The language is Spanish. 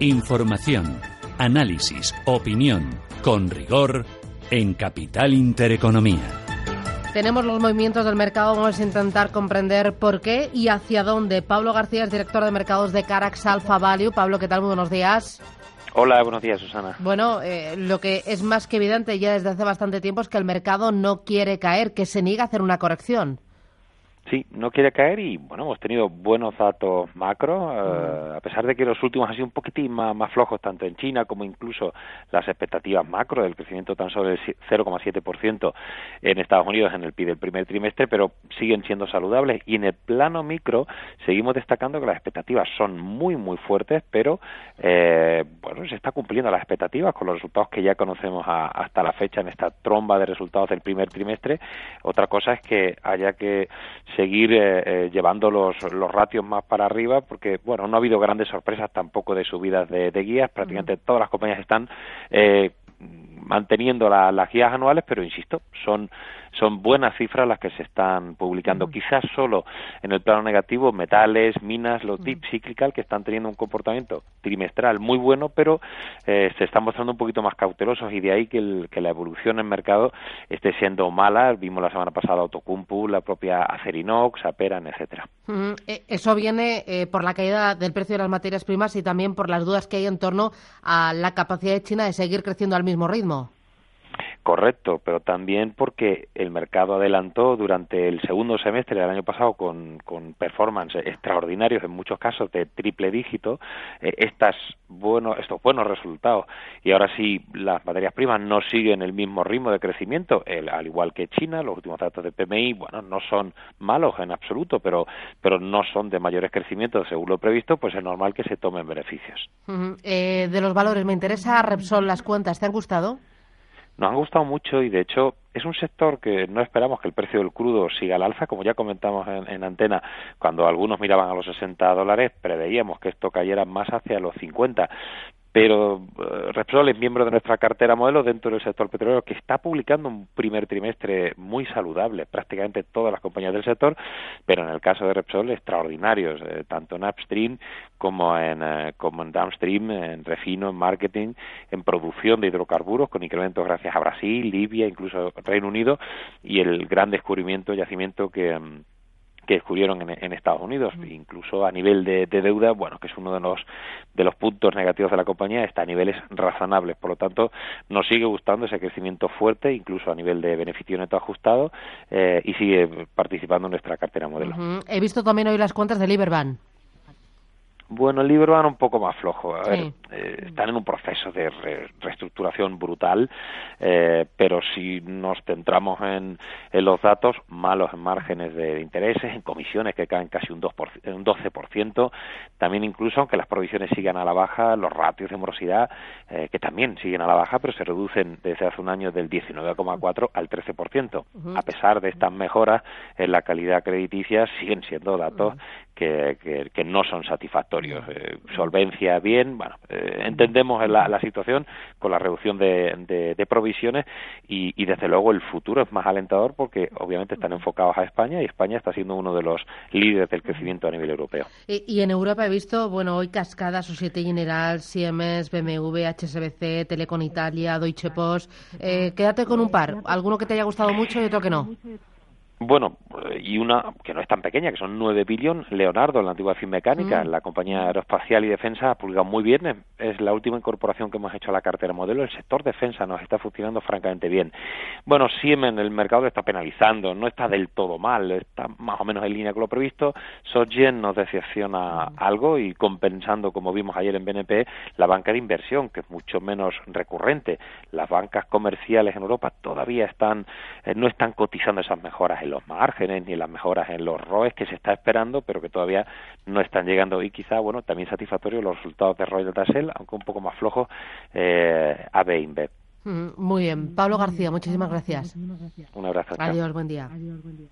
Información, análisis, opinión, con rigor, en Capital Intereconomía. Tenemos los movimientos del mercado, vamos a intentar comprender por qué y hacia dónde. Pablo García es director de mercados de Carax Alpha Value. Pablo, ¿qué tal? Muy buenos días. Hola, buenos días, Susana. Bueno, eh, lo que es más que evidente ya desde hace bastante tiempo es que el mercado no quiere caer, que se niega a hacer una corrección. Sí, no quiere caer y bueno, hemos tenido buenos datos macro, eh, a pesar de que los últimos han sido un poquitín más, más, flojos tanto en China como incluso las expectativas macro del crecimiento tan solo del 0,7% en Estados Unidos en el PIB del primer trimestre, pero siguen siendo saludables y en el plano micro seguimos destacando que las expectativas son muy muy fuertes, pero eh, bueno, se está cumpliendo las expectativas con los resultados que ya conocemos hasta la fecha en esta tromba de resultados del primer trimestre. Otra cosa es que haya que seguir eh, eh, llevando los, los ratios más para arriba porque bueno no ha habido grandes sorpresas tampoco de subidas de, guías. Prácticamente todas las compañías están eh, manteniendo las guías anuales pero insisto son son buenas cifras las que se están publicando. Quizás solo en el plano negativo, metales, minas, los tip cíclicas que están teniendo un comportamiento trimestral muy bueno, pero eh, se están mostrando un poquito más cautelosos y de ahí que, el, que la evolución en mercado esté siendo mala. Vimos la semana pasada Autocumpu, la propia Acerinox, Aperan, etcétera. Eh, eso viene eh, por la caída del precio de las materias primas y también por las dudas que hay en torno a la capacidad de China de seguir creciendo al mismo ritmo correcto, pero también porque el mercado adelantó durante el segundo semestre del año pasado con, con performance extraordinarios, en muchos casos de triple dígito, eh, estas bueno, estos buenos resultados. Y ahora sí, las materias primas no siguen el mismo ritmo de crecimiento, al igual que China, los últimos datos de PMI, bueno, no son malos en absoluto, pero, pero no son de mayores crecimientos según lo previsto, pues es normal que se tomen beneficios. Eh, de los valores, me interesa Repsol, las cuentas, ¿te han gustado? Nos han gustado mucho y de hecho es un sector que no esperamos que el precio del crudo siga al alza, como ya comentamos en, antena, cuando algunos miraban a los 60 dólares, preveíamos que esto cayera más hacia los 50 pero eh, Repsol es miembro de nuestra cartera modelo dentro del sector petrolero que está publicando un primer trimestre muy saludable, prácticamente todas las compañías del sector, pero en el caso de Repsol extraordinarios, eh, tanto en upstream como en, eh, como en downstream, en refino, en marketing, en producción de hidrocarburos, con incrementos gracias a Brasil, Libia, incluso Reino Unido, y el gran descubrimiento, yacimiento que... Mm, que descubrieron en, Estados Unidos, incluso a nivel de, deuda, bueno, que es uno de los de los puntos negativos de la compañía, está a niveles razonables, por lo tanto, nos sigue gustando ese crecimiento fuerte, incluso a nivel de beneficio neto ajustado, eh, y sigue participando en nuestra cartera modelo. He visto también hoy las cuentas de Liberbank. Bueno, el libro va un poco más flojo. A ver, eh, están en un proceso de reestructuración brutal, eh, pero si nos centramos en, los datos, malos en márgenes de intereses, en comisiones que caen casi un, 2 un 12%, también incluso aunque las provisiones sigan a la baja, los ratios de morosidad, eh, que también siguen a la baja, pero se reducen desde hace un año del 19,4 al 13%. A pesar de estas mejoras en la calidad crediticia, siguen siendo datos que, que, no son satisfactorios. Eh, solvencia bien, bueno, eh, entendemos la, la, situación con la reducción de, de, provisiones y, y, desde luego el futuro es más alentador porque obviamente están enfocados a España y España está siendo uno de los líderes del crecimiento a nivel europeo. Y, en Europa he visto, bueno, hoy Cascada, Societe General, Siemens, BMW, HSBC, Telecom Italia, Deutsche Post. Eh, quédate con un par, alguno que te haya gustado mucho y otro que no. Bueno, y una que no es tan pequeña, que son 9 billones. Leonardo, la antigua Finmecánica, mm. la compañía aeroespacial y defensa, ha publicado muy bien. Es la última incorporación que hemos hecho a la cartera modelo. El sector defensa nos está funcionando francamente bien. Bueno, Siemens, el mercado está penalizando, no está del todo mal, está más o menos en línea con lo previsto. Sogen nos decepciona mm. algo y compensando, como vimos ayer en BNP, la banca de inversión, que es mucho menos recurrente. Las bancas comerciales en Europa todavía están, eh, no están cotizando esas mejoras los márgenes ni las mejoras en los ROEs que se está esperando, pero que todavía no están llegando. Y quizá, bueno, también satisfactorio los resultados de Royal Tasel, aunque un poco más flojos, eh, AB InBev. Mm, muy bien. Pablo García, muchísimas gracias. Un abrazo. Adiós, buen día. Adiós, buen día.